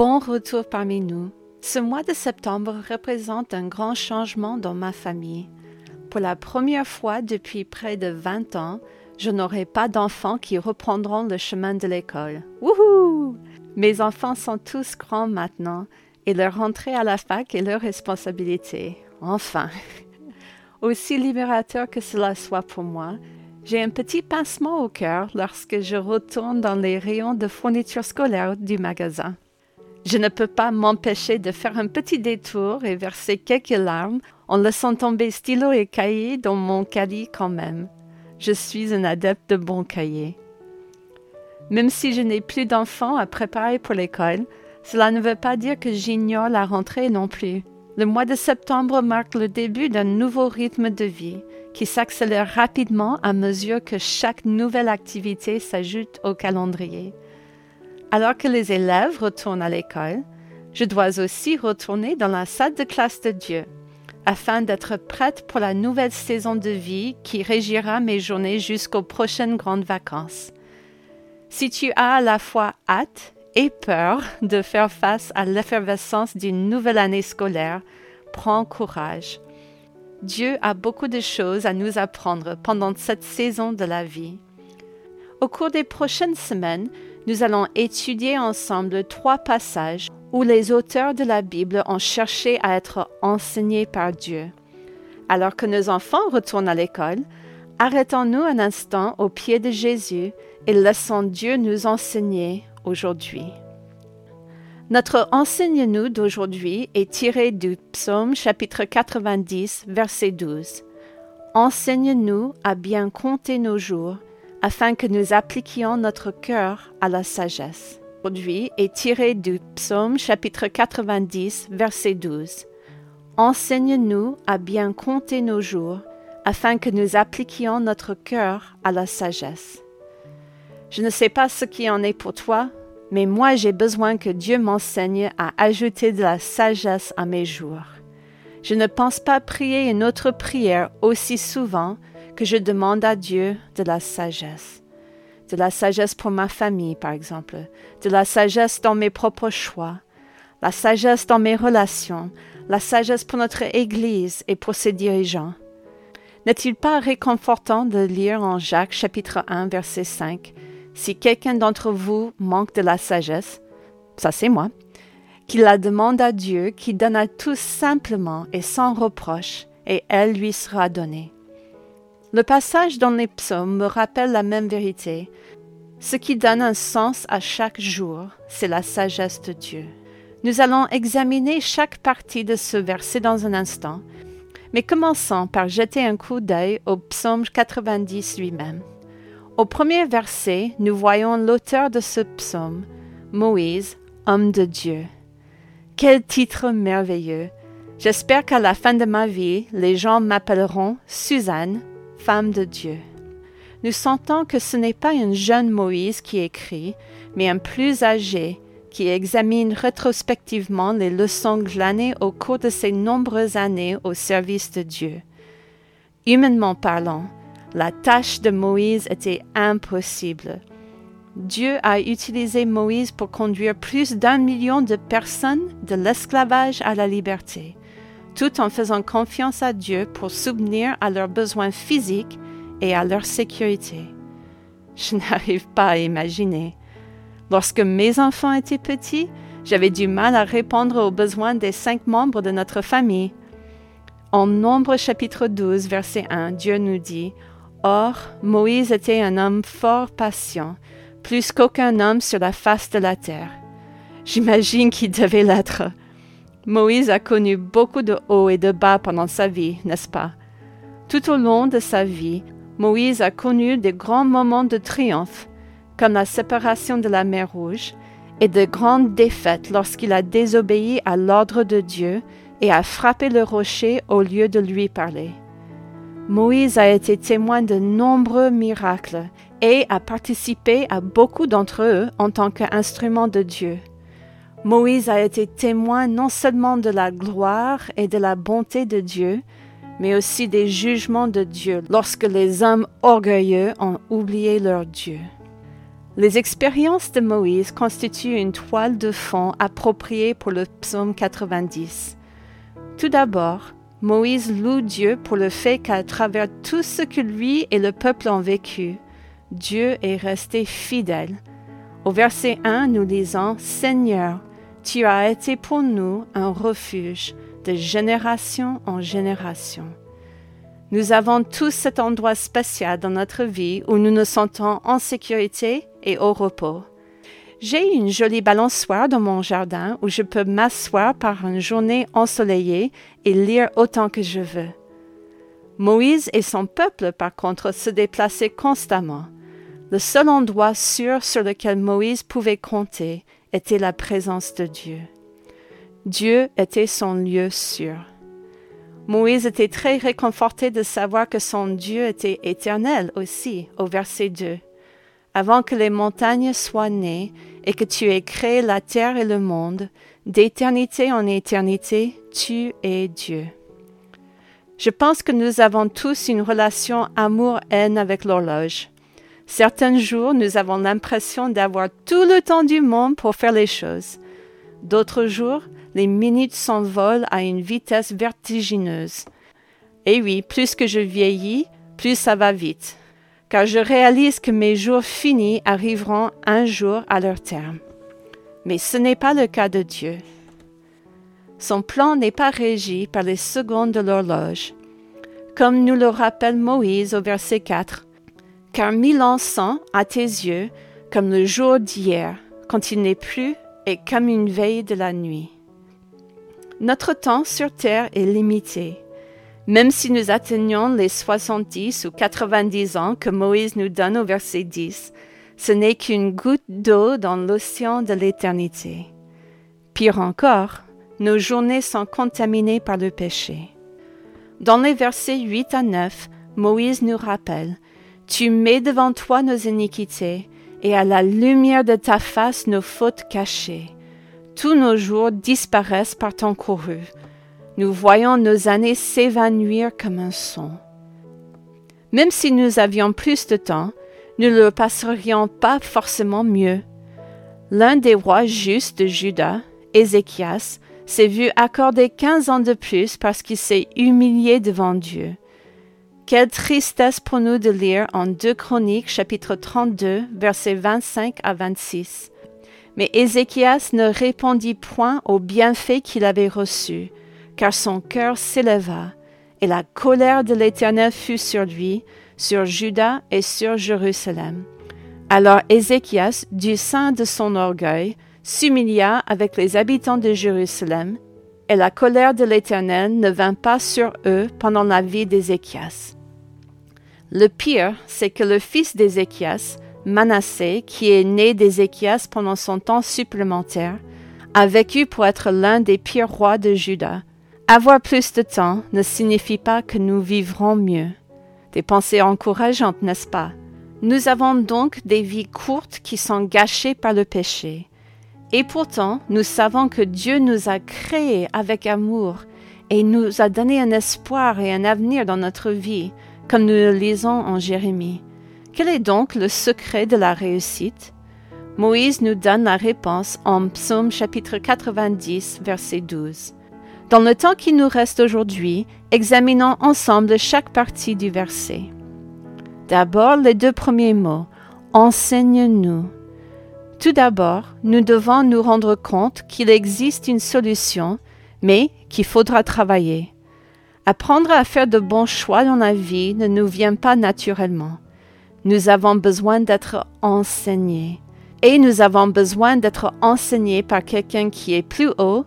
bon retour parmi nous. Ce mois de septembre représente un grand changement dans ma famille. Pour la première fois depuis près de 20 ans, je n'aurai pas d'enfants qui reprendront le chemin de l'école. Wouhou! Mes enfants sont tous grands maintenant et leur rentrée à la fac est leur responsabilité. Enfin! Aussi libérateur que cela soit pour moi, j'ai un petit pincement au cœur lorsque je retourne dans les rayons de fourniture scolaire du magasin. Je ne peux pas m'empêcher de faire un petit détour et verser quelques larmes en laissant tomber stylo et cahier dans mon caddie quand même. Je suis un adepte de bons cahiers. Même si je n'ai plus d'enfants à préparer pour l'école, cela ne veut pas dire que j'ignore la rentrée non plus. Le mois de septembre marque le début d'un nouveau rythme de vie qui s'accélère rapidement à mesure que chaque nouvelle activité s'ajoute au calendrier. Alors que les élèves retournent à l'école, je dois aussi retourner dans la salle de classe de Dieu, afin d'être prête pour la nouvelle saison de vie qui régira mes journées jusqu'aux prochaines grandes vacances. Si tu as à la fois hâte et peur de faire face à l'effervescence d'une nouvelle année scolaire, prends courage. Dieu a beaucoup de choses à nous apprendre pendant cette saison de la vie. Au cours des prochaines semaines, nous allons étudier ensemble trois passages où les auteurs de la Bible ont cherché à être enseignés par Dieu. Alors que nos enfants retournent à l'école, arrêtons-nous un instant au pied de Jésus et laissons Dieu nous enseigner aujourd'hui. Notre enseigne-nous d'aujourd'hui est tiré du psaume chapitre 90, verset 12. Enseigne-nous à bien compter nos jours afin que nous appliquions notre cœur à la sagesse. Aujourd'hui est tiré du psaume chapitre 90, verset 12. Enseigne-nous à bien compter nos jours, afin que nous appliquions notre cœur à la sagesse. Je ne sais pas ce qui en est pour toi, mais moi j'ai besoin que Dieu m'enseigne à ajouter de la sagesse à mes jours. Je ne pense pas prier une autre prière aussi souvent que je demande à Dieu de la sagesse. De la sagesse pour ma famille, par exemple, de la sagesse dans mes propres choix, la sagesse dans mes relations, la sagesse pour notre Église et pour ses dirigeants. N'est-il pas réconfortant de lire en Jacques chapitre 1 verset 5 Si quelqu'un d'entre vous manque de la sagesse, ça c'est moi, qu'il la demande à Dieu qui donne à tous simplement et sans reproche, et elle lui sera donnée. Le passage dans les psaumes me rappelle la même vérité. Ce qui donne un sens à chaque jour, c'est la sagesse de Dieu. Nous allons examiner chaque partie de ce verset dans un instant, mais commençons par jeter un coup d'œil au psaume 90 lui-même. Au premier verset, nous voyons l'auteur de ce psaume, Moïse, homme de Dieu. Quel titre merveilleux! J'espère qu'à la fin de ma vie, les gens m'appelleront Suzanne femme de Dieu. Nous sentons que ce n'est pas un jeune Moïse qui écrit, mais un plus âgé qui examine rétrospectivement les leçons glanées au cours de ses nombreuses années au service de Dieu. Humainement parlant, la tâche de Moïse était impossible. Dieu a utilisé Moïse pour conduire plus d'un million de personnes de l'esclavage à la liberté tout en faisant confiance à Dieu pour subvenir à leurs besoins physiques et à leur sécurité. Je n'arrive pas à imaginer. Lorsque mes enfants étaient petits, j'avais du mal à répondre aux besoins des cinq membres de notre famille. En Nombre chapitre 12, verset 1, Dieu nous dit, Or, Moïse était un homme fort patient, plus qu'aucun homme sur la face de la terre. J'imagine qu'il devait l'être. Moïse a connu beaucoup de hauts et de bas pendant sa vie, n'est-ce pas? Tout au long de sa vie, Moïse a connu de grands moments de triomphe, comme la séparation de la mer Rouge, et de grandes défaites lorsqu'il a désobéi à l'ordre de Dieu et a frappé le rocher au lieu de lui parler. Moïse a été témoin de nombreux miracles et a participé à beaucoup d'entre eux en tant qu'instrument de Dieu. Moïse a été témoin non seulement de la gloire et de la bonté de Dieu, mais aussi des jugements de Dieu lorsque les hommes orgueilleux ont oublié leur Dieu. Les expériences de Moïse constituent une toile de fond appropriée pour le psaume 90. Tout d'abord, Moïse loue Dieu pour le fait qu'à travers tout ce que lui et le peuple ont vécu, Dieu est resté fidèle. Au verset 1, nous lisons Seigneur, tu as été pour nous un refuge de génération en génération. Nous avons tous cet endroit spécial dans notre vie où nous nous sentons en sécurité et au repos. J'ai une jolie balançoire dans mon jardin où je peux m'asseoir par une journée ensoleillée et lire autant que je veux. Moïse et son peuple, par contre, se déplaçaient constamment. Le seul endroit sûr sur lequel Moïse pouvait compter était la présence de Dieu. Dieu était son lieu sûr. Moïse était très réconforté de savoir que son Dieu était éternel aussi, au verset 2. Avant que les montagnes soient nées et que tu aies créé la terre et le monde, d'éternité en éternité, tu es Dieu. Je pense que nous avons tous une relation amour-haine avec l'horloge. Certains jours, nous avons l'impression d'avoir tout le temps du monde pour faire les choses. D'autres jours, les minutes s'envolent à une vitesse vertigineuse. Et oui, plus que je vieillis, plus ça va vite, car je réalise que mes jours finis arriveront un jour à leur terme. Mais ce n'est pas le cas de Dieu. Son plan n'est pas régi par les secondes de l'horloge. Comme nous le rappelle Moïse au verset 4, car mille ans sont, à tes yeux, comme le jour d'hier, quand il n'est plus, et comme une veille de la nuit. Notre temps sur Terre est limité. Même si nous atteignons les 70 ou 90 ans que Moïse nous donne au verset 10, ce n'est qu'une goutte d'eau dans l'océan de l'éternité. Pire encore, nos journées sont contaminées par le péché. Dans les versets 8 à 9, Moïse nous rappelle tu mets devant toi nos iniquités, et à la lumière de ta face nos fautes cachées. Tous nos jours disparaissent par ton couru. Nous voyons nos années s'évanouir comme un son. Même si nous avions plus de temps, nous ne le passerions pas forcément mieux. L'un des rois justes de Juda, Ézéchias, s'est vu accorder quinze ans de plus parce qu'il s'est humilié devant Dieu. Quelle tristesse pour nous de lire en 2 Chroniques chapitre 32 versets 25 à 26. Mais Ézéchias ne répondit point aux bienfaits qu'il avait reçus, car son cœur s'éleva, et la colère de l'Éternel fut sur lui, sur Juda et sur Jérusalem. Alors Ézéchias, du sein de son orgueil, s'humilia avec les habitants de Jérusalem, et la colère de l'Éternel ne vint pas sur eux pendant la vie d'Ézéchias. Le pire, c'est que le fils d'Ézéchias, Manassé, qui est né d'Ézéchias pendant son temps supplémentaire, a vécu pour être l'un des pires rois de Juda. Avoir plus de temps ne signifie pas que nous vivrons mieux. Des pensées encourageantes, n'est-ce pas? Nous avons donc des vies courtes qui sont gâchées par le péché. Et pourtant, nous savons que Dieu nous a créés avec amour et nous a donné un espoir et un avenir dans notre vie comme nous le lisons en Jérémie. Quel est donc le secret de la réussite? Moïse nous donne la réponse en Psaume chapitre 90, verset 12. Dans le temps qui nous reste aujourd'hui, examinons ensemble chaque partie du verset. D'abord, les deux premiers mots. Enseigne-nous. Tout d'abord, nous devons nous rendre compte qu'il existe une solution, mais qu'il faudra travailler. Apprendre à faire de bons choix dans la vie ne nous vient pas naturellement. Nous avons besoin d'être enseignés. Et nous avons besoin d'être enseignés par quelqu'un qui est plus haut,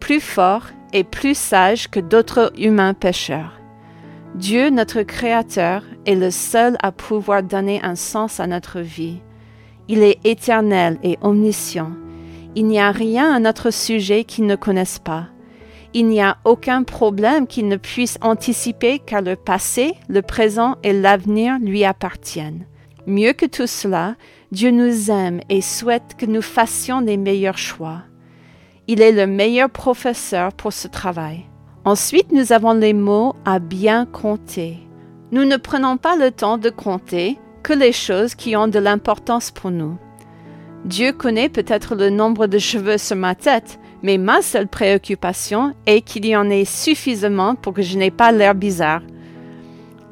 plus fort et plus sage que d'autres humains pécheurs. Dieu, notre Créateur, est le seul à pouvoir donner un sens à notre vie. Il est éternel et omniscient. Il n'y a rien à notre sujet qu'il ne connaisse pas il n'y a aucun problème qu'il ne puisse anticiper car le passé, le présent et l'avenir lui appartiennent. Mieux que tout cela, Dieu nous aime et souhaite que nous fassions les meilleurs choix. Il est le meilleur professeur pour ce travail. Ensuite, nous avons les mots à bien compter. Nous ne prenons pas le temps de compter que les choses qui ont de l'importance pour nous. Dieu connaît peut-être le nombre de cheveux sur ma tête, mais ma seule préoccupation est qu'il y en ait suffisamment pour que je n'ai pas l'air bizarre.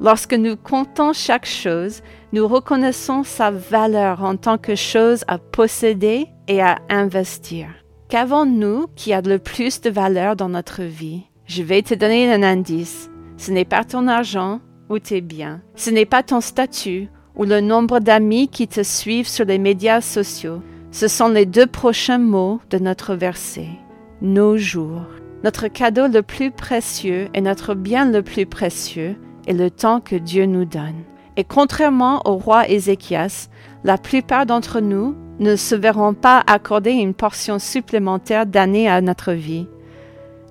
Lorsque nous comptons chaque chose, nous reconnaissons sa valeur en tant que chose à posséder et à investir. Qu'avons-nous qui a le plus de valeur dans notre vie? Je vais te donner un indice. Ce n'est pas ton argent ou tes biens. Ce n'est pas ton statut ou le nombre d'amis qui te suivent sur les médias sociaux. Ce sont les deux prochains mots de notre verset. Nos jours. Notre cadeau le plus précieux et notre bien le plus précieux est le temps que Dieu nous donne. Et contrairement au roi Ézéchias, la plupart d'entre nous ne se verront pas accorder une portion supplémentaire d'années à notre vie.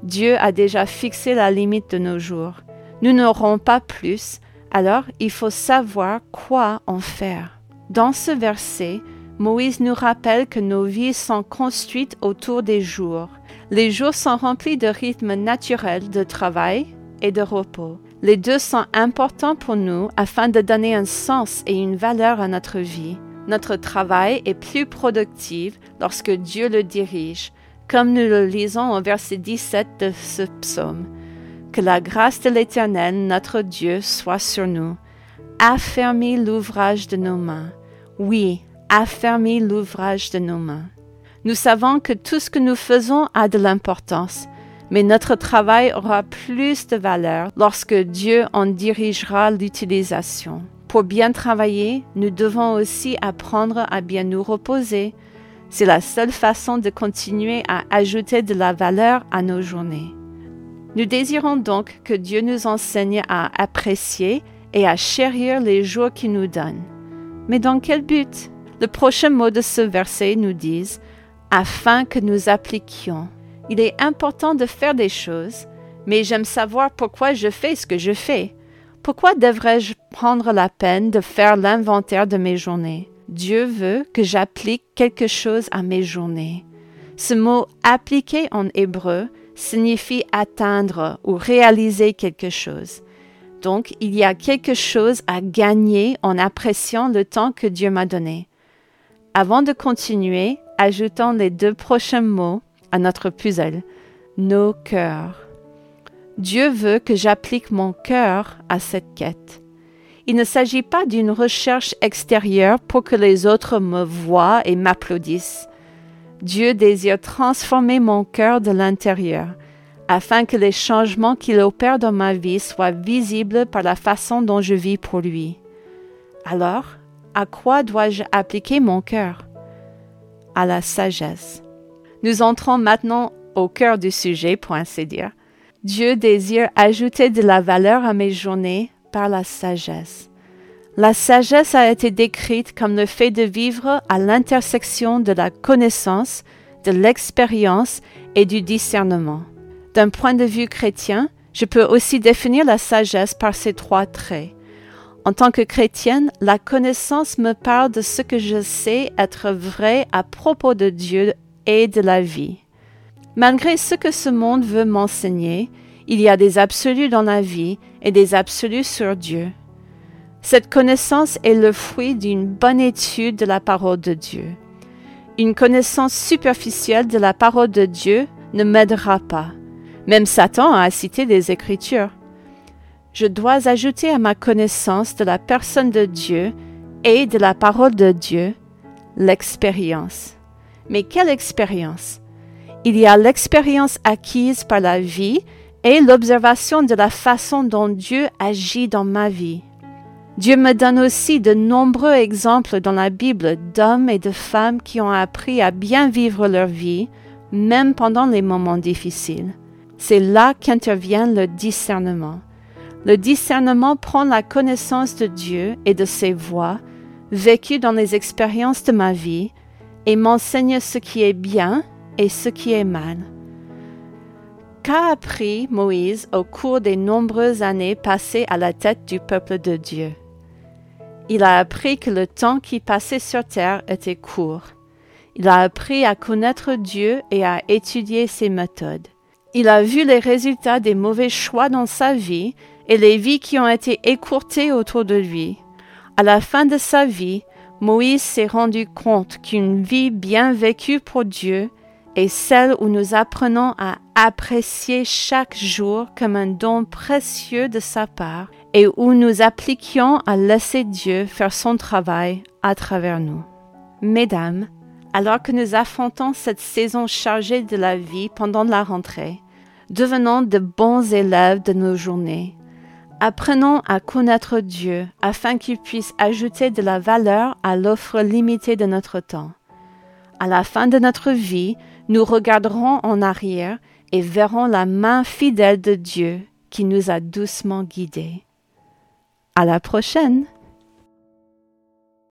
Dieu a déjà fixé la limite de nos jours. Nous n'aurons pas plus, alors il faut savoir quoi en faire. Dans ce verset, Moïse nous rappelle que nos vies sont construites autour des jours. Les jours sont remplis de rythmes naturels de travail et de repos. Les deux sont importants pour nous afin de donner un sens et une valeur à notre vie. Notre travail est plus productif lorsque Dieu le dirige, comme nous le lisons au verset 17 de ce psaume. Que la grâce de l'Éternel, notre Dieu, soit sur nous. Affermis l'ouvrage de nos mains. Oui, affermis l'ouvrage de nos mains. Nous savons que tout ce que nous faisons a de l'importance, mais notre travail aura plus de valeur lorsque Dieu en dirigera l'utilisation. Pour bien travailler, nous devons aussi apprendre à bien nous reposer. C'est la seule façon de continuer à ajouter de la valeur à nos journées. Nous désirons donc que Dieu nous enseigne à apprécier et à chérir les jours qu'il nous donne. Mais dans quel but? Le prochain mot de ce verset nous dit afin que nous appliquions. Il est important de faire des choses, mais j'aime savoir pourquoi je fais ce que je fais. Pourquoi devrais-je prendre la peine de faire l'inventaire de mes journées? Dieu veut que j'applique quelque chose à mes journées. Ce mot appliquer en hébreu signifie atteindre ou réaliser quelque chose. Donc, il y a quelque chose à gagner en appréciant le temps que Dieu m'a donné. Avant de continuer, ajoutons les deux prochains mots à notre puzzle. Nos cœurs. Dieu veut que j'applique mon cœur à cette quête. Il ne s'agit pas d'une recherche extérieure pour que les autres me voient et m'applaudissent. Dieu désire transformer mon cœur de l'intérieur, afin que les changements qu'il opère dans ma vie soient visibles par la façon dont je vis pour lui. Alors, à quoi dois-je appliquer mon cœur? À la sagesse. Nous entrons maintenant au cœur du sujet, pour ainsi dire. Dieu désire ajouter de la valeur à mes journées par la sagesse. La sagesse a été décrite comme le fait de vivre à l'intersection de la connaissance, de l'expérience et du discernement. D'un point de vue chrétien, je peux aussi définir la sagesse par ces trois traits. En tant que chrétienne, la connaissance me parle de ce que je sais être vrai à propos de Dieu et de la vie. Malgré ce que ce monde veut m'enseigner, il y a des absolus dans la vie et des absolus sur Dieu. Cette connaissance est le fruit d'une bonne étude de la parole de Dieu. Une connaissance superficielle de la parole de Dieu ne m'aidera pas. Même Satan a cité des Écritures. Je dois ajouter à ma connaissance de la personne de Dieu et de la parole de Dieu l'expérience. Mais quelle expérience? Il y a l'expérience acquise par la vie et l'observation de la façon dont Dieu agit dans ma vie. Dieu me donne aussi de nombreux exemples dans la Bible d'hommes et de femmes qui ont appris à bien vivre leur vie, même pendant les moments difficiles. C'est là qu'intervient le discernement. Le discernement prend la connaissance de Dieu et de ses voies, vécues dans les expériences de ma vie, et m'enseigne ce qui est bien et ce qui est mal. Qu'a appris Moïse au cours des nombreuses années passées à la tête du peuple de Dieu? Il a appris que le temps qui passait sur terre était court. Il a appris à connaître Dieu et à étudier ses méthodes. Il a vu les résultats des mauvais choix dans sa vie et les vies qui ont été écourtées autour de lui. À la fin de sa vie, Moïse s'est rendu compte qu'une vie bien vécue pour Dieu est celle où nous apprenons à apprécier chaque jour comme un don précieux de sa part et où nous appliquions à laisser Dieu faire son travail à travers nous. Mesdames, alors que nous affrontons cette saison chargée de la vie pendant la rentrée, devenons de bons élèves de nos journées Apprenons à connaître Dieu afin qu'il puisse ajouter de la valeur à l'offre limitée de notre temps. À la fin de notre vie, nous regarderons en arrière et verrons la main fidèle de Dieu qui nous a doucement guidés. À la prochaine!